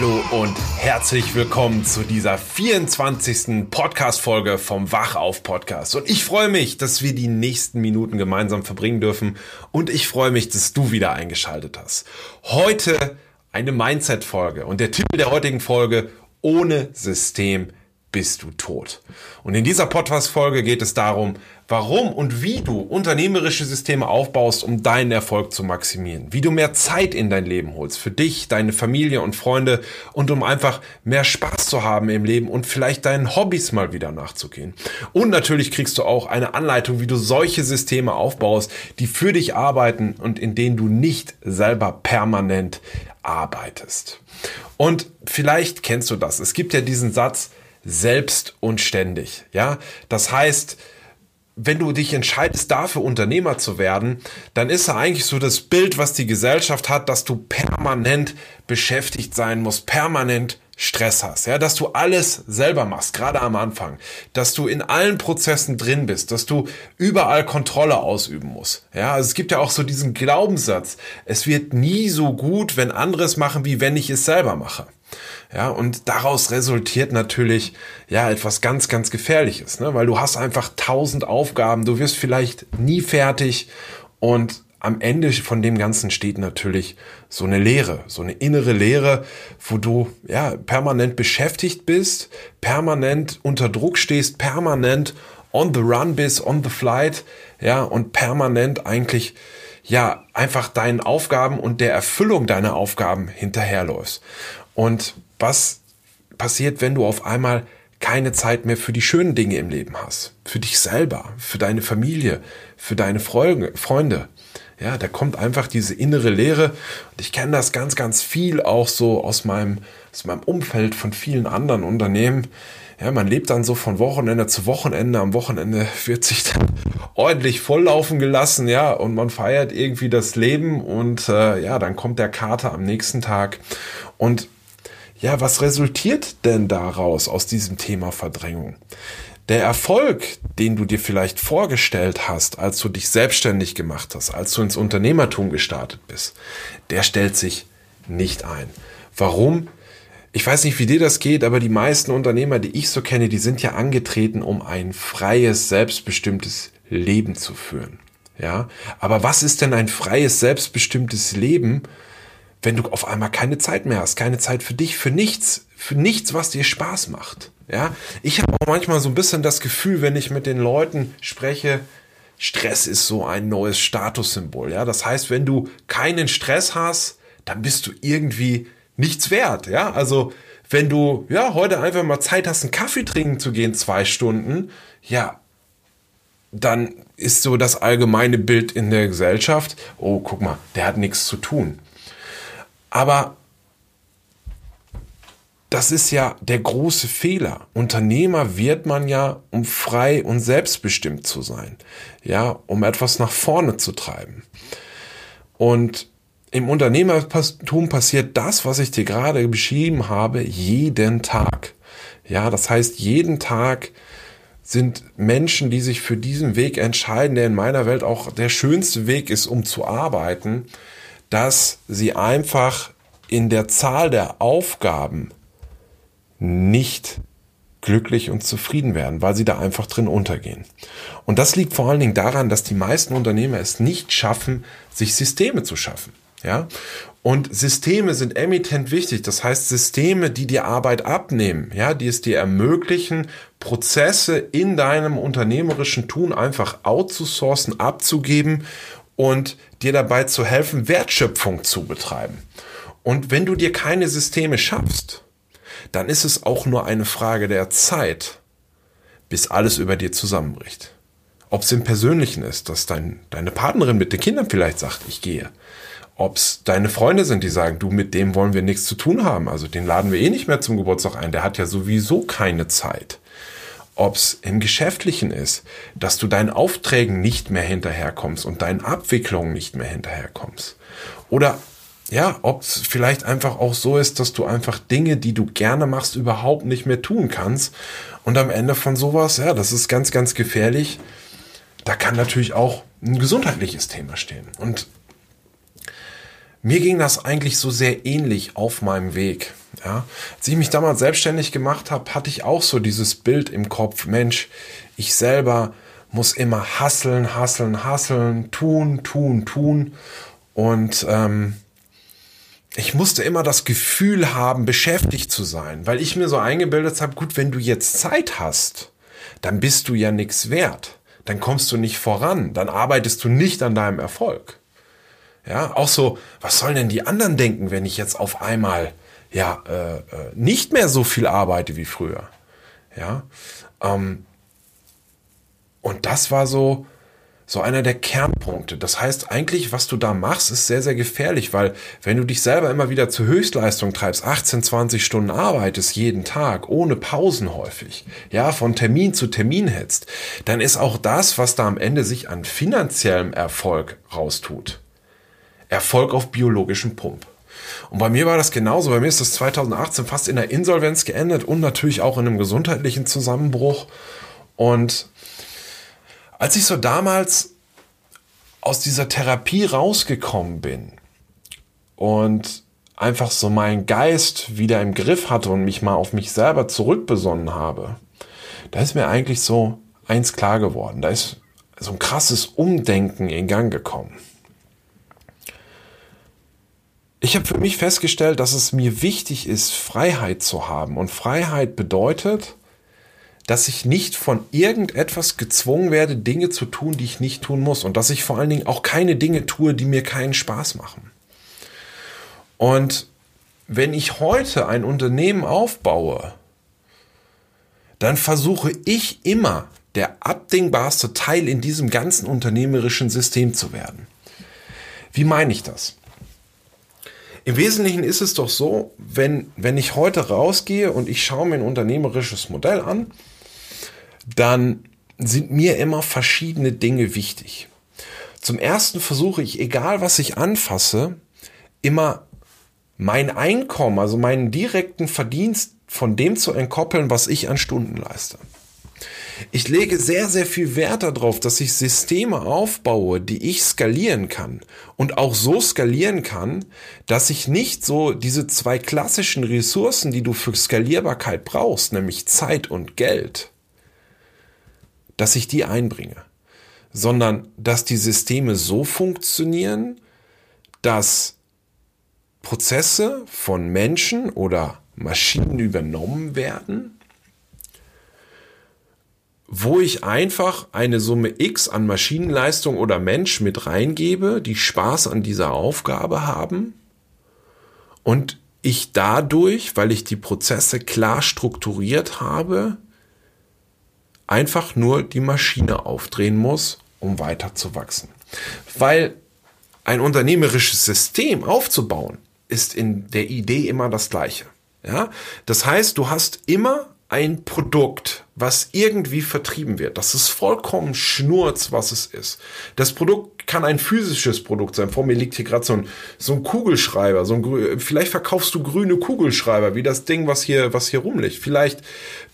Hallo und herzlich willkommen zu dieser 24. Podcast-Folge vom Wachauf Podcast. Und ich freue mich, dass wir die nächsten Minuten gemeinsam verbringen dürfen. Und ich freue mich, dass du wieder eingeschaltet hast. Heute eine Mindset-Folge. Und der Titel der heutigen Folge, ohne System bist du tot. Und in dieser Podcast-Folge geht es darum, warum und wie du unternehmerische Systeme aufbaust, um deinen Erfolg zu maximieren. Wie du mehr Zeit in dein Leben holst, für dich, deine Familie und Freunde und um einfach mehr Spaß zu haben im Leben und vielleicht deinen Hobbys mal wieder nachzugehen. Und natürlich kriegst du auch eine Anleitung, wie du solche Systeme aufbaust, die für dich arbeiten und in denen du nicht selber permanent arbeitest. Und vielleicht kennst du das. Es gibt ja diesen Satz, selbst und ständig. Ja, das heißt, wenn du dich entscheidest, dafür Unternehmer zu werden, dann ist ja eigentlich so das Bild, was die Gesellschaft hat, dass du permanent beschäftigt sein musst, permanent Stress hast, ja, dass du alles selber machst, gerade am Anfang, dass du in allen Prozessen drin bist, dass du überall Kontrolle ausüben musst. Ja, also es gibt ja auch so diesen Glaubenssatz, es wird nie so gut, wenn andere es machen, wie wenn ich es selber mache. Ja, und daraus resultiert natürlich, ja, etwas ganz, ganz Gefährliches, ne? weil du hast einfach tausend Aufgaben, du wirst vielleicht nie fertig und am Ende von dem Ganzen steht natürlich so eine Leere, so eine innere Leere, wo du ja permanent beschäftigt bist, permanent unter Druck stehst, permanent on the run bist, on the flight, ja, und permanent eigentlich ja einfach deinen Aufgaben und der Erfüllung deiner Aufgaben hinterherläufst. Und was passiert, wenn du auf einmal keine Zeit mehr für die schönen Dinge im Leben hast? Für dich selber, für deine Familie, für deine Freunde. Ja, da kommt einfach diese innere Leere. Und ich kenne das ganz, ganz viel auch so aus meinem, aus meinem Umfeld von vielen anderen Unternehmen. Ja, man lebt dann so von Wochenende zu Wochenende. Am Wochenende wird sich dann ordentlich volllaufen gelassen, ja, und man feiert irgendwie das Leben und äh, ja, dann kommt der Kater am nächsten Tag. Und ja, was resultiert denn daraus aus diesem Thema Verdrängung? Der Erfolg, den du dir vielleicht vorgestellt hast, als du dich selbstständig gemacht hast, als du ins Unternehmertum gestartet bist, der stellt sich nicht ein. Warum? Ich weiß nicht, wie dir das geht, aber die meisten Unternehmer, die ich so kenne, die sind ja angetreten, um ein freies, selbstbestimmtes Leben zu führen. Ja, aber was ist denn ein freies, selbstbestimmtes Leben, wenn du auf einmal keine Zeit mehr hast, keine Zeit für dich, für nichts, für nichts, was dir Spaß macht. Ja, ich habe auch manchmal so ein bisschen das Gefühl, wenn ich mit den Leuten spreche, Stress ist so ein neues Statussymbol. Ja, das heißt, wenn du keinen Stress hast, dann bist du irgendwie nichts wert. Ja, also wenn du ja heute einfach mal Zeit hast, einen Kaffee trinken zu gehen, zwei Stunden, ja, dann ist so das allgemeine Bild in der Gesellschaft, oh, guck mal, der hat nichts zu tun. Aber das ist ja der große Fehler. Unternehmer wird man ja, um frei und selbstbestimmt zu sein. Ja, um etwas nach vorne zu treiben. Und im Unternehmertum passiert das, was ich dir gerade beschrieben habe, jeden Tag. Ja, das heißt, jeden Tag sind Menschen, die sich für diesen Weg entscheiden, der in meiner Welt auch der schönste Weg ist, um zu arbeiten, dass sie einfach in der Zahl der Aufgaben nicht glücklich und zufrieden werden, weil sie da einfach drin untergehen. Und das liegt vor allen Dingen daran, dass die meisten Unternehmer es nicht schaffen, sich Systeme zu schaffen. Ja? Und Systeme sind emittent wichtig. Das heißt, Systeme, die dir Arbeit abnehmen, ja, die es dir ermöglichen, Prozesse in deinem unternehmerischen Tun einfach outzusourcen, abzugeben und dir dabei zu helfen, Wertschöpfung zu betreiben. Und wenn du dir keine Systeme schaffst, dann ist es auch nur eine Frage der Zeit, bis alles über dir zusammenbricht. Ob es im Persönlichen ist, dass dein, deine Partnerin mit den Kindern vielleicht sagt, ich gehe. Ob es deine Freunde sind, die sagen, du, mit dem wollen wir nichts zu tun haben. Also den laden wir eh nicht mehr zum Geburtstag ein. Der hat ja sowieso keine Zeit. Ob es im Geschäftlichen ist, dass du deinen Aufträgen nicht mehr hinterherkommst und deinen Abwicklungen nicht mehr hinterherkommst. Oder ja, ob es vielleicht einfach auch so ist, dass du einfach Dinge, die du gerne machst, überhaupt nicht mehr tun kannst. Und am Ende von sowas, ja, das ist ganz, ganz gefährlich. Da kann natürlich auch ein gesundheitliches Thema stehen. Und mir ging das eigentlich so sehr ähnlich auf meinem Weg. Ja, als ich mich damals selbstständig gemacht habe, hatte ich auch so dieses Bild im Kopf, Mensch, ich selber muss immer hasseln, hasseln, hasseln, tun, tun, tun. Und ähm, ich musste immer das Gefühl haben, beschäftigt zu sein, weil ich mir so eingebildet habe, gut, wenn du jetzt Zeit hast, dann bist du ja nichts wert. Dann kommst du nicht voran, dann arbeitest du nicht an deinem Erfolg. Ja, auch so, was sollen denn die anderen denken, wenn ich jetzt auf einmal ja äh, äh nicht mehr so viel arbeite wie früher? Ja, ähm, und das war so, so einer der Kernpunkte. Das heißt, eigentlich, was du da machst, ist sehr, sehr gefährlich, weil wenn du dich selber immer wieder zur Höchstleistung treibst, 18, 20 Stunden arbeitest jeden Tag, ohne Pausen häufig, ja, von Termin zu Termin hetzt, dann ist auch das, was da am Ende sich an finanziellem Erfolg raustut. Erfolg auf biologischem Pump. Und bei mir war das genauso. Bei mir ist das 2018 fast in der Insolvenz geendet und natürlich auch in einem gesundheitlichen Zusammenbruch. Und als ich so damals aus dieser Therapie rausgekommen bin und einfach so meinen Geist wieder im Griff hatte und mich mal auf mich selber zurückbesonnen habe, da ist mir eigentlich so eins klar geworden. Da ist so ein krasses Umdenken in Gang gekommen. Ich habe für mich festgestellt, dass es mir wichtig ist, Freiheit zu haben. Und Freiheit bedeutet, dass ich nicht von irgendetwas gezwungen werde, Dinge zu tun, die ich nicht tun muss. Und dass ich vor allen Dingen auch keine Dinge tue, die mir keinen Spaß machen. Und wenn ich heute ein Unternehmen aufbaue, dann versuche ich immer der abdingbarste Teil in diesem ganzen unternehmerischen System zu werden. Wie meine ich das? Im Wesentlichen ist es doch so, wenn, wenn ich heute rausgehe und ich schaue mir ein unternehmerisches Modell an, dann sind mir immer verschiedene Dinge wichtig. Zum ersten versuche ich, egal was ich anfasse, immer mein Einkommen, also meinen direkten Verdienst von dem zu entkoppeln, was ich an Stunden leiste. Ich lege sehr, sehr viel Wert darauf, dass ich Systeme aufbaue, die ich skalieren kann und auch so skalieren kann, dass ich nicht so diese zwei klassischen Ressourcen, die du für Skalierbarkeit brauchst, nämlich Zeit und Geld, dass ich die einbringe, sondern dass die Systeme so funktionieren, dass Prozesse von Menschen oder Maschinen übernommen werden, wo ich einfach eine Summe X an Maschinenleistung oder Mensch mit reingebe, die Spaß an dieser Aufgabe haben und ich dadurch, weil ich die Prozesse klar strukturiert habe, einfach nur die Maschine aufdrehen muss, um weiter zu wachsen. Weil ein unternehmerisches System aufzubauen, ist in der Idee immer das gleiche. Ja? Das heißt, du hast immer ein Produkt, was irgendwie vertrieben wird. Das ist vollkommen schnurz, was es ist. Das Produkt kann ein physisches Produkt sein. Vor mir liegt hier gerade so ein, so ein Kugelschreiber. So ein, vielleicht verkaufst du grüne Kugelschreiber, wie das Ding, was hier, was hier rumliegt. Vielleicht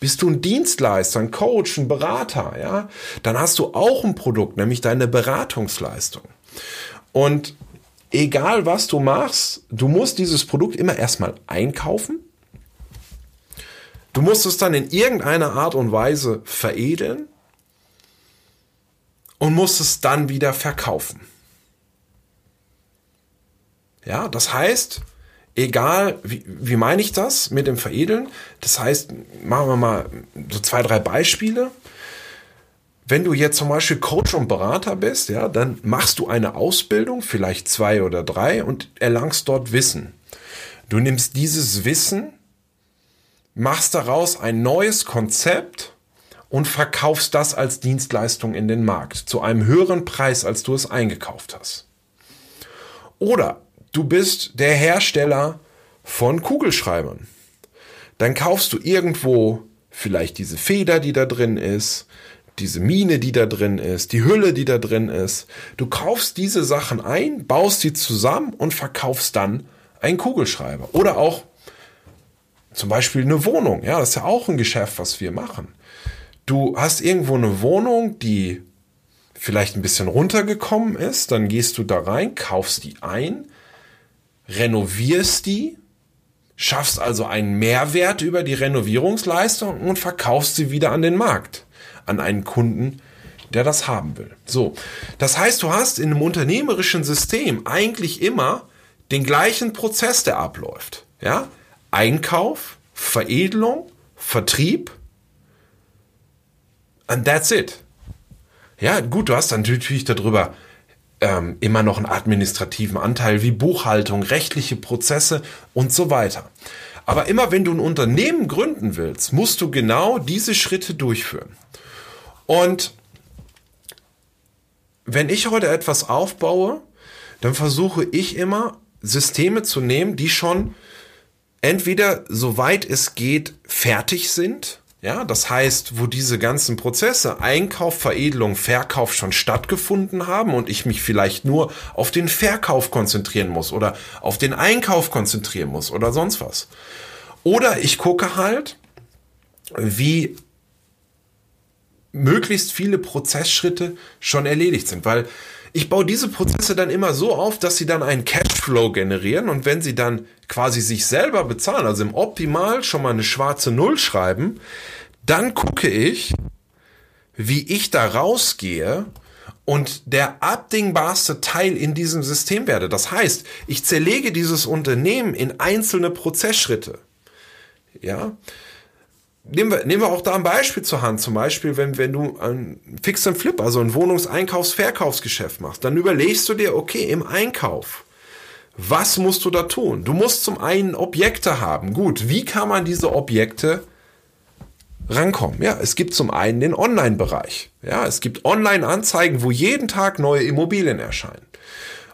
bist du ein Dienstleister, ein Coach, ein Berater, ja. Dann hast du auch ein Produkt, nämlich deine Beratungsleistung. Und egal was du machst, du musst dieses Produkt immer erstmal einkaufen Du musst es dann in irgendeiner Art und Weise veredeln und musst es dann wieder verkaufen. Ja, das heißt, egal, wie, wie meine ich das mit dem Veredeln? Das heißt, machen wir mal so zwei, drei Beispiele. wenn du jetzt zum Beispiel Coach und Berater bist, ja, dann machst du eine Ausbildung, vielleicht zwei oder drei, und erlangst dort Wissen. Du nimmst dieses Wissen, machst daraus ein neues Konzept und verkaufst das als Dienstleistung in den Markt zu einem höheren Preis, als du es eingekauft hast. Oder du bist der Hersteller von Kugelschreibern. Dann kaufst du irgendwo vielleicht diese Feder, die da drin ist, diese Mine, die da drin ist, die Hülle, die da drin ist. Du kaufst diese Sachen ein, baust sie zusammen und verkaufst dann einen Kugelschreiber. Oder auch zum Beispiel eine Wohnung. Ja, das ist ja auch ein Geschäft, was wir machen. Du hast irgendwo eine Wohnung, die vielleicht ein bisschen runtergekommen ist, dann gehst du da rein, kaufst die ein, renovierst die, schaffst also einen Mehrwert über die Renovierungsleistung und verkaufst sie wieder an den Markt, an einen Kunden, der das haben will. So, das heißt, du hast in einem unternehmerischen System eigentlich immer den gleichen Prozess, der abläuft. Ja? Einkauf, Veredelung, Vertrieb, and that's it. Ja, gut, du hast dann natürlich darüber ähm, immer noch einen administrativen Anteil wie Buchhaltung, rechtliche Prozesse und so weiter. Aber immer wenn du ein Unternehmen gründen willst, musst du genau diese Schritte durchführen. Und wenn ich heute etwas aufbaue, dann versuche ich immer Systeme zu nehmen, die schon entweder soweit es geht fertig sind ja, das heißt, wo diese ganzen Prozesse, Einkauf, Veredelung, Verkauf schon stattgefunden haben und ich mich vielleicht nur auf den Verkauf konzentrieren muss oder auf den Einkauf konzentrieren muss oder sonst was. Oder ich gucke halt, wie möglichst viele Prozessschritte schon erledigt sind, weil ich baue diese Prozesse dann immer so auf, dass sie dann einen Cashflow generieren und wenn sie dann quasi sich selber bezahlen, also im Optimal schon mal eine schwarze Null schreiben, dann gucke ich, wie ich da rausgehe und der abdingbarste Teil in diesem System werde. Das heißt, ich zerlege dieses Unternehmen in einzelne Prozessschritte. Ja, nehmen wir, nehmen wir auch da ein Beispiel zur Hand. Zum Beispiel, wenn, wenn du ein Fix and Flip, also ein Wohnungseinkaufs-Verkaufsgeschäft machst, dann überlegst du dir, okay, im Einkauf, was musst du da tun? Du musst zum einen Objekte haben. Gut, wie kann man diese Objekte rankommen? Ja, es gibt zum einen den Online-Bereich. Ja, es gibt Online-Anzeigen, wo jeden Tag neue Immobilien erscheinen.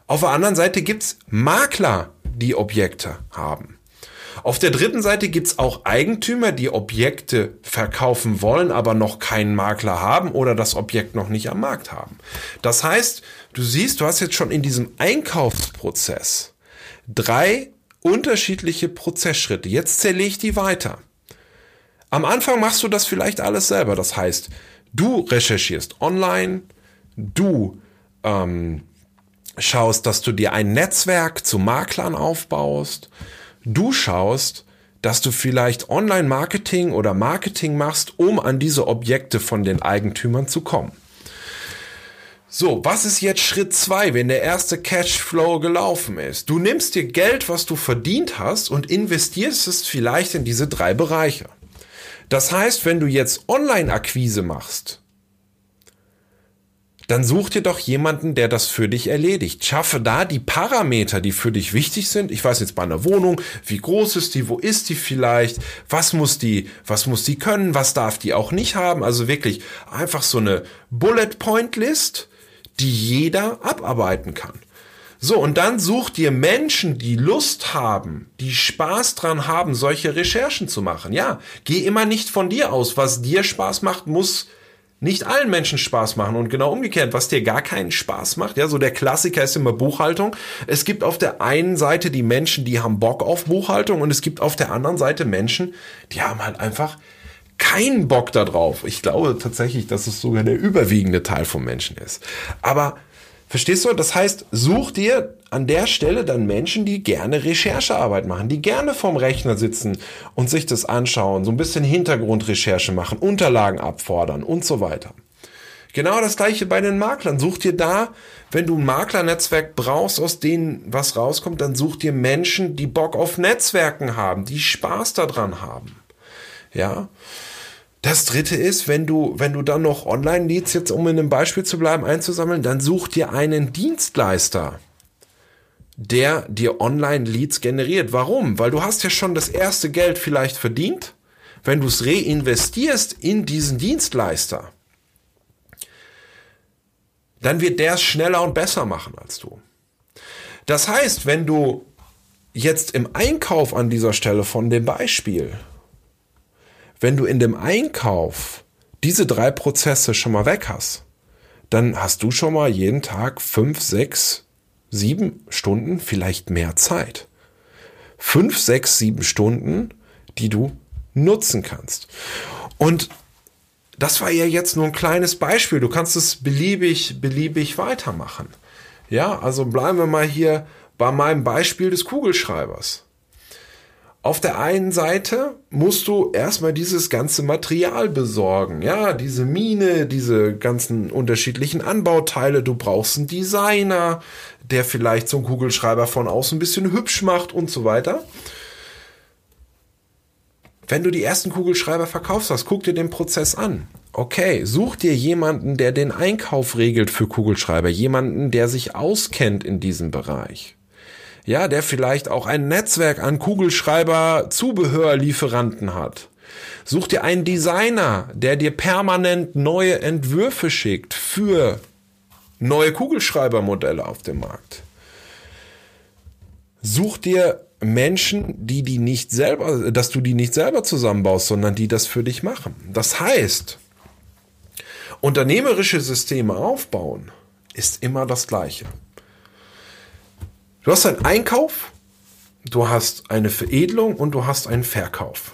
Auf der anderen Seite gibt's Makler, die Objekte haben. Auf der dritten Seite gibt's auch Eigentümer, die Objekte verkaufen wollen, aber noch keinen Makler haben oder das Objekt noch nicht am Markt haben. Das heißt, du siehst, du hast jetzt schon in diesem Einkaufsprozess drei unterschiedliche Prozessschritte. Jetzt zerlege ich die weiter. Am Anfang machst du das vielleicht alles selber. Das heißt, du recherchierst online, du ähm, schaust, dass du dir ein Netzwerk zu Maklern aufbaust, du schaust, dass du vielleicht Online-Marketing oder Marketing machst, um an diese Objekte von den Eigentümern zu kommen. So, was ist jetzt Schritt zwei, wenn der erste Cashflow gelaufen ist? Du nimmst dir Geld, was du verdient hast und investierst es vielleicht in diese drei Bereiche. Das heißt, wenn du jetzt Online-Akquise machst, dann such dir doch jemanden, der das für dich erledigt. Schaffe da die Parameter, die für dich wichtig sind. Ich weiß jetzt bei einer Wohnung, wie groß ist die, wo ist die vielleicht, was muss die, was muss die können, was darf die auch nicht haben. Also wirklich einfach so eine Bullet Point List, die jeder abarbeiten kann. So, und dann such dir Menschen, die Lust haben, die Spaß dran haben, solche Recherchen zu machen. Ja, geh immer nicht von dir aus. Was dir Spaß macht, muss nicht allen Menschen Spaß machen und genau umgekehrt, was dir gar keinen Spaß macht. Ja, so der Klassiker ist immer Buchhaltung. Es gibt auf der einen Seite die Menschen, die haben Bock auf Buchhaltung und es gibt auf der anderen Seite Menschen, die haben halt einfach keinen Bock darauf. Ich glaube tatsächlich, dass es sogar der überwiegende Teil von Menschen ist. Aber Verstehst du? Das heißt, such dir an der Stelle dann Menschen, die gerne Recherchearbeit machen, die gerne vorm Rechner sitzen und sich das anschauen, so ein bisschen Hintergrundrecherche machen, Unterlagen abfordern und so weiter. Genau das gleiche bei den Maklern. Such dir da, wenn du ein Maklernetzwerk brauchst, aus denen was rauskommt, dann such dir Menschen, die Bock auf Netzwerken haben, die Spaß daran haben. Ja. Das dritte ist, wenn du, wenn du dann noch Online-Leads, jetzt um in einem Beispiel zu bleiben, einzusammeln, dann such dir einen Dienstleister, der dir Online-Leads generiert. Warum? Weil du hast ja schon das erste Geld vielleicht verdient. Wenn du es reinvestierst in diesen Dienstleister, dann wird der es schneller und besser machen als du. Das heißt, wenn du jetzt im Einkauf an dieser Stelle von dem Beispiel, wenn du in dem Einkauf diese drei Prozesse schon mal weg hast, dann hast du schon mal jeden Tag fünf, sechs, sieben Stunden, vielleicht mehr Zeit. Fünf, sechs, sieben Stunden, die du nutzen kannst. Und das war ja jetzt nur ein kleines Beispiel. Du kannst es beliebig, beliebig weitermachen. Ja, also bleiben wir mal hier bei meinem Beispiel des Kugelschreibers. Auf der einen Seite musst du erstmal dieses ganze Material besorgen. Ja, diese Mine, diese ganzen unterschiedlichen Anbauteile. Du brauchst einen Designer, der vielleicht so einen Kugelschreiber von außen ein bisschen hübsch macht und so weiter. Wenn du die ersten Kugelschreiber verkaufst hast, guck dir den Prozess an. Okay, such dir jemanden, der den Einkauf regelt für Kugelschreiber, jemanden, der sich auskennt in diesem Bereich. Ja, der vielleicht auch ein Netzwerk an Kugelschreiber-Zubehörlieferanten hat. Such dir einen Designer, der dir permanent neue Entwürfe schickt für neue Kugelschreibermodelle auf dem Markt. Such dir Menschen, die die nicht selber, dass du die nicht selber zusammenbaust, sondern die das für dich machen. Das heißt, unternehmerische Systeme aufbauen ist immer das Gleiche. Du hast einen Einkauf, du hast eine Veredelung und du hast einen Verkauf.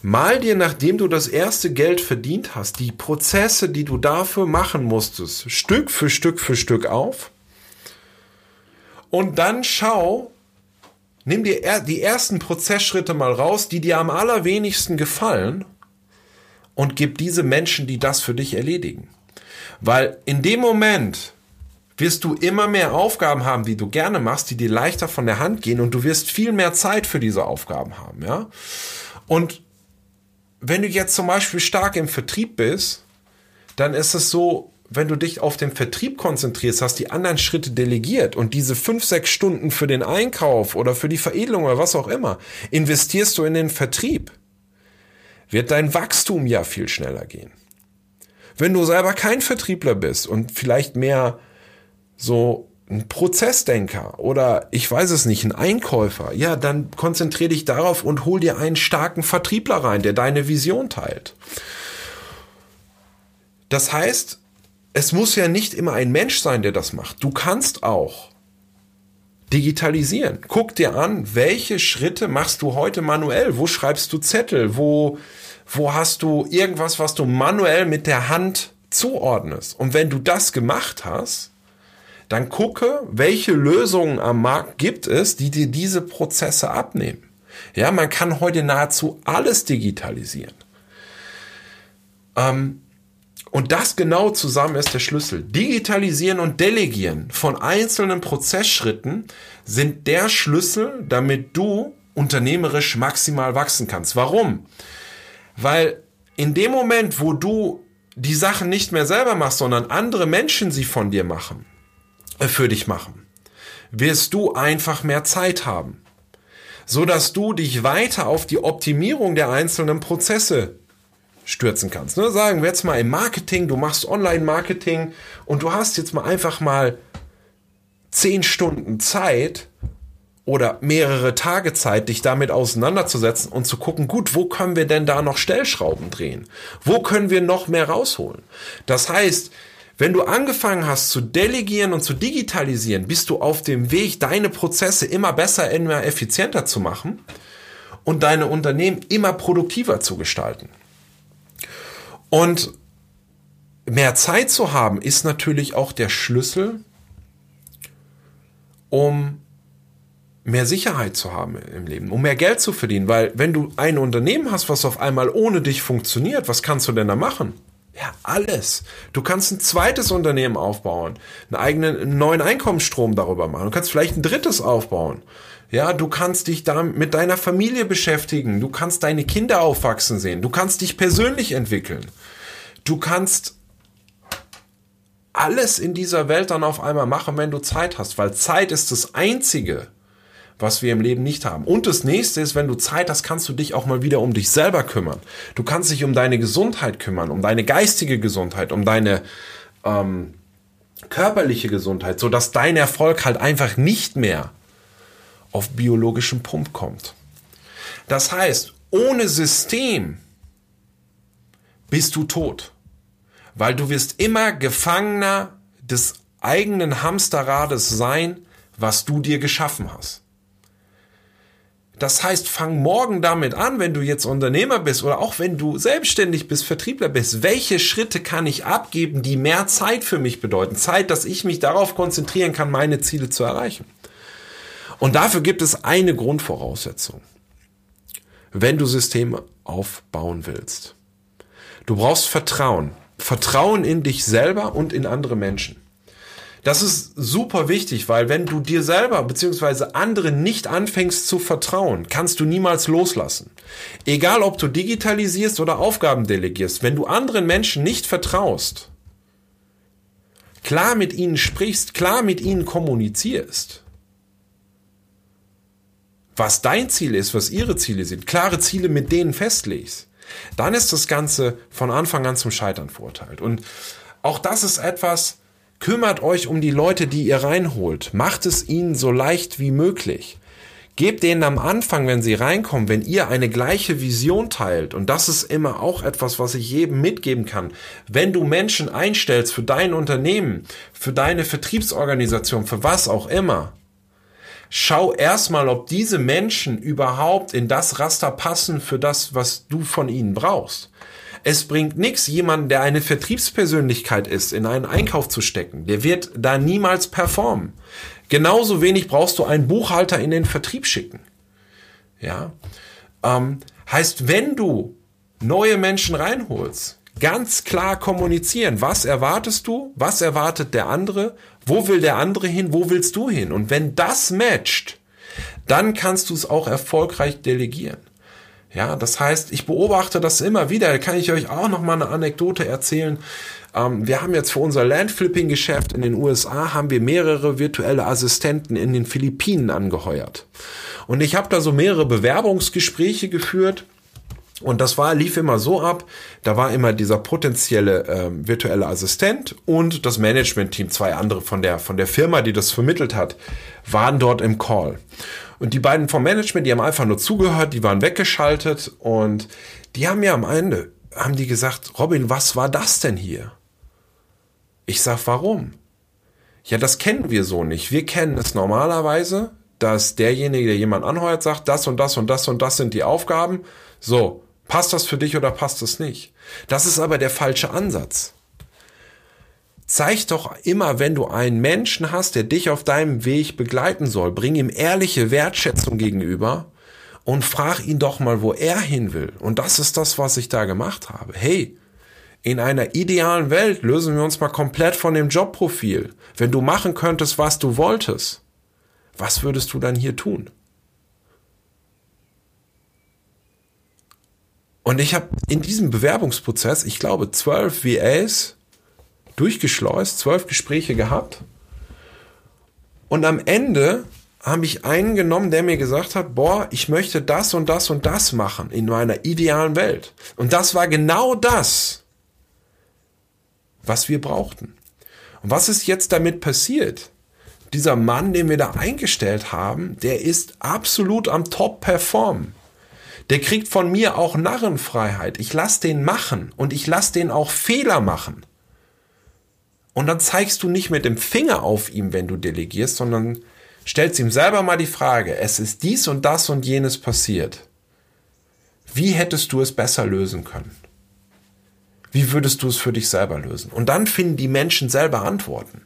Mal dir, nachdem du das erste Geld verdient hast, die Prozesse, die du dafür machen musstest, Stück für Stück für Stück auf. Und dann schau, nimm dir die ersten Prozessschritte mal raus, die dir am allerwenigsten gefallen und gib diese Menschen, die das für dich erledigen. Weil in dem Moment wirst du immer mehr Aufgaben haben, die du gerne machst, die dir leichter von der Hand gehen und du wirst viel mehr Zeit für diese Aufgaben haben, ja. Und wenn du jetzt zum Beispiel stark im Vertrieb bist, dann ist es so, wenn du dich auf den Vertrieb konzentrierst, hast die anderen Schritte delegiert und diese fünf, sechs Stunden für den Einkauf oder für die Veredelung oder was auch immer, investierst du in den Vertrieb, wird dein Wachstum ja viel schneller gehen. Wenn du selber kein Vertriebler bist und vielleicht mehr so ein Prozessdenker oder ich weiß es nicht, ein Einkäufer, ja, dann konzentrier dich darauf und hol dir einen starken Vertriebler rein, der deine Vision teilt. Das heißt, es muss ja nicht immer ein Mensch sein, der das macht. Du kannst auch digitalisieren. Guck dir an, welche Schritte machst du heute manuell? Wo schreibst du Zettel? Wo, wo hast du irgendwas, was du manuell mit der Hand zuordnest? Und wenn du das gemacht hast, dann gucke, welche Lösungen am Markt gibt es, die dir diese Prozesse abnehmen. Ja, man kann heute nahezu alles digitalisieren. Ähm, und das genau zusammen ist der Schlüssel. Digitalisieren und Delegieren von einzelnen Prozessschritten sind der Schlüssel, damit du unternehmerisch maximal wachsen kannst. Warum? Weil in dem Moment, wo du die Sachen nicht mehr selber machst, sondern andere Menschen sie von dir machen, für dich machen, wirst du einfach mehr Zeit haben, so dass du dich weiter auf die Optimierung der einzelnen Prozesse stürzen kannst. Ne? Sagen wir jetzt mal im Marketing, du machst Online-Marketing und du hast jetzt mal einfach mal zehn Stunden Zeit oder mehrere Tage Zeit, dich damit auseinanderzusetzen und zu gucken, gut, wo können wir denn da noch Stellschrauben drehen? Wo können wir noch mehr rausholen? Das heißt, wenn du angefangen hast zu delegieren und zu digitalisieren, bist du auf dem Weg, deine Prozesse immer besser, immer effizienter zu machen und deine Unternehmen immer produktiver zu gestalten. Und mehr Zeit zu haben, ist natürlich auch der Schlüssel, um mehr Sicherheit zu haben im Leben, um mehr Geld zu verdienen. Weil wenn du ein Unternehmen hast, was auf einmal ohne dich funktioniert, was kannst du denn da machen? Ja, alles. Du kannst ein zweites Unternehmen aufbauen, einen eigenen einen neuen Einkommensstrom darüber machen. Du kannst vielleicht ein drittes aufbauen. Ja, du kannst dich da mit deiner Familie beschäftigen. Du kannst deine Kinder aufwachsen sehen. Du kannst dich persönlich entwickeln. Du kannst alles in dieser Welt dann auf einmal machen, wenn du Zeit hast, weil Zeit ist das einzige, was wir im Leben nicht haben. Und das nächste ist, wenn du Zeit hast, kannst du dich auch mal wieder um dich selber kümmern. Du kannst dich um deine Gesundheit kümmern, um deine geistige Gesundheit, um deine ähm, körperliche Gesundheit, so dass dein Erfolg halt einfach nicht mehr auf biologischen Pump kommt. Das heißt, ohne System bist du tot, weil du wirst immer Gefangener des eigenen Hamsterrades sein, was du dir geschaffen hast. Das heißt, fang morgen damit an, wenn du jetzt Unternehmer bist oder auch wenn du selbstständig bist, Vertriebler bist. Welche Schritte kann ich abgeben, die mehr Zeit für mich bedeuten? Zeit, dass ich mich darauf konzentrieren kann, meine Ziele zu erreichen. Und dafür gibt es eine Grundvoraussetzung, wenn du Systeme aufbauen willst. Du brauchst Vertrauen. Vertrauen in dich selber und in andere Menschen. Das ist super wichtig, weil wenn du dir selber bzw. anderen nicht anfängst zu vertrauen, kannst du niemals loslassen. Egal ob du digitalisierst oder Aufgaben delegierst, wenn du anderen Menschen nicht vertraust, klar mit ihnen sprichst, klar mit ihnen kommunizierst, was dein Ziel ist, was ihre Ziele sind, klare Ziele mit denen festlegst, dann ist das Ganze von Anfang an zum Scheitern verurteilt. Und auch das ist etwas, kümmert euch um die Leute, die ihr reinholt. Macht es ihnen so leicht wie möglich. Gebt denen am Anfang, wenn sie reinkommen, wenn ihr eine gleiche Vision teilt, und das ist immer auch etwas, was ich jedem mitgeben kann, wenn du Menschen einstellst für dein Unternehmen, für deine Vertriebsorganisation, für was auch immer, schau erstmal, ob diese Menschen überhaupt in das Raster passen für das, was du von ihnen brauchst. Es bringt nichts, jemanden, der eine Vertriebspersönlichkeit ist, in einen Einkauf zu stecken. Der wird da niemals performen. Genauso wenig brauchst du einen Buchhalter in den Vertrieb schicken. Ja, ähm, heißt, wenn du neue Menschen reinholst, ganz klar kommunizieren. Was erwartest du? Was erwartet der andere? Wo will der andere hin? Wo willst du hin? Und wenn das matcht, dann kannst du es auch erfolgreich delegieren. Ja, das heißt, ich beobachte das immer wieder. Da kann ich euch auch noch mal eine Anekdote erzählen. Ähm, wir haben jetzt für unser Landflipping-Geschäft in den USA haben wir mehrere virtuelle Assistenten in den Philippinen angeheuert. Und ich habe da so mehrere Bewerbungsgespräche geführt und das war, lief immer so ab, da war immer dieser potenzielle äh, virtuelle Assistent und das Management-Team, zwei andere von der, von der Firma, die das vermittelt hat, waren dort im Call. Und die beiden vom Management, die haben einfach nur zugehört, die waren weggeschaltet und die haben mir am Ende, haben die gesagt, Robin, was war das denn hier? Ich sag, warum? Ja, das kennen wir so nicht. Wir kennen es normalerweise, dass derjenige, der jemand anheuert, sagt, das und das und das und das sind die Aufgaben. So, Passt das für dich oder passt das nicht? Das ist aber der falsche Ansatz. Zeig doch immer, wenn du einen Menschen hast, der dich auf deinem Weg begleiten soll, bring ihm ehrliche Wertschätzung gegenüber und frag ihn doch mal, wo er hin will. Und das ist das, was ich da gemacht habe. Hey, in einer idealen Welt lösen wir uns mal komplett von dem Jobprofil. Wenn du machen könntest, was du wolltest, was würdest du dann hier tun? Und ich habe in diesem Bewerbungsprozess, ich glaube, zwölf VAs durchgeschleust, zwölf Gespräche gehabt. Und am Ende habe ich einen genommen, der mir gesagt hat, boah, ich möchte das und das und das machen in meiner idealen Welt. Und das war genau das, was wir brauchten. Und was ist jetzt damit passiert? Dieser Mann, den wir da eingestellt haben, der ist absolut am Top performen. Der kriegt von mir auch Narrenfreiheit. Ich lass den machen und ich lass den auch Fehler machen. Und dann zeigst du nicht mit dem Finger auf ihm, wenn du delegierst, sondern stellst ihm selber mal die Frage, es ist dies und das und jenes passiert. Wie hättest du es besser lösen können? Wie würdest du es für dich selber lösen? Und dann finden die Menschen selber Antworten.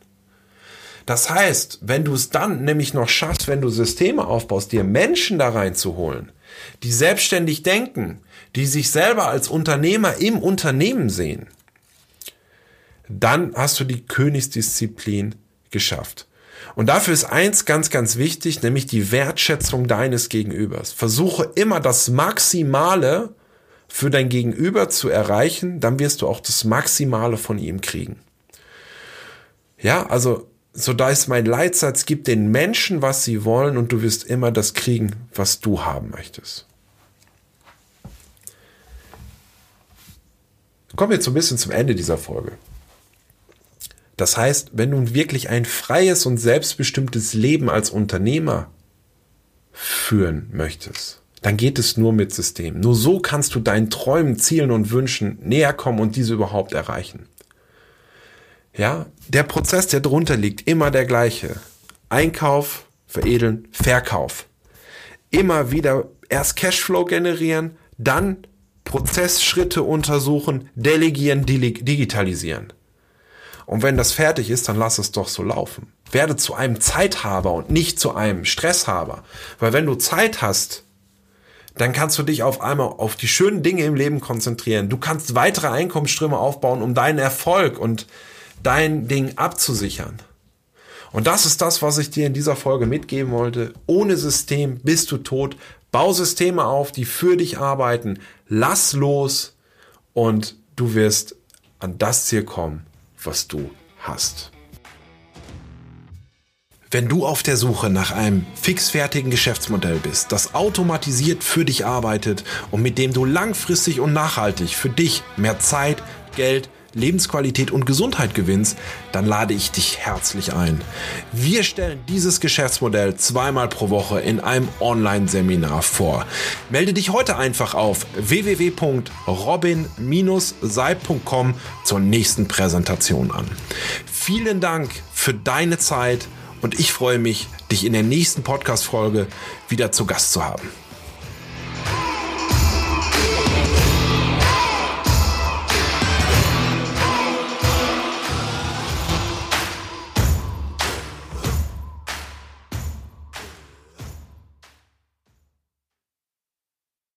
Das heißt, wenn du es dann nämlich noch schaffst, wenn du Systeme aufbaust, dir Menschen da reinzuholen, die selbstständig denken, die sich selber als Unternehmer im Unternehmen sehen, dann hast du die Königsdisziplin geschafft. Und dafür ist eins ganz, ganz wichtig, nämlich die Wertschätzung deines Gegenübers. Versuche immer das Maximale für dein Gegenüber zu erreichen, dann wirst du auch das Maximale von ihm kriegen. Ja, also so da ist mein Leitsatz, gib den Menschen, was sie wollen und du wirst immer das kriegen, was du haben möchtest. Kommen wir jetzt so ein bisschen zum Ende dieser Folge. Das heißt, wenn du wirklich ein freies und selbstbestimmtes Leben als Unternehmer führen möchtest, dann geht es nur mit System. Nur so kannst du deinen Träumen, Zielen und Wünschen näher kommen und diese überhaupt erreichen. Ja, der Prozess, der drunter liegt, immer der gleiche. Einkauf, veredeln, Verkauf. Immer wieder erst Cashflow generieren, dann Prozessschritte untersuchen, delegieren, digitalisieren. Und wenn das fertig ist, dann lass es doch so laufen. Werde zu einem Zeithaber und nicht zu einem Stresshaber. Weil wenn du Zeit hast, dann kannst du dich auf einmal auf die schönen Dinge im Leben konzentrieren. Du kannst weitere Einkommensströme aufbauen, um deinen Erfolg und dein Ding abzusichern. Und das ist das, was ich dir in dieser Folge mitgeben wollte. Ohne System bist du tot. Bau Systeme auf, die für dich arbeiten. Lass los und du wirst an das Ziel kommen, was du hast. Wenn du auf der Suche nach einem fixfertigen Geschäftsmodell bist, das automatisiert für dich arbeitet und mit dem du langfristig und nachhaltig für dich mehr Zeit, Geld, Lebensqualität und Gesundheit gewinnst, dann lade ich dich herzlich ein. Wir stellen dieses Geschäftsmodell zweimal pro Woche in einem Online-Seminar vor. Melde dich heute einfach auf www.robin-seib.com zur nächsten Präsentation an. Vielen Dank für deine Zeit und ich freue mich, dich in der nächsten Podcast-Folge wieder zu Gast zu haben.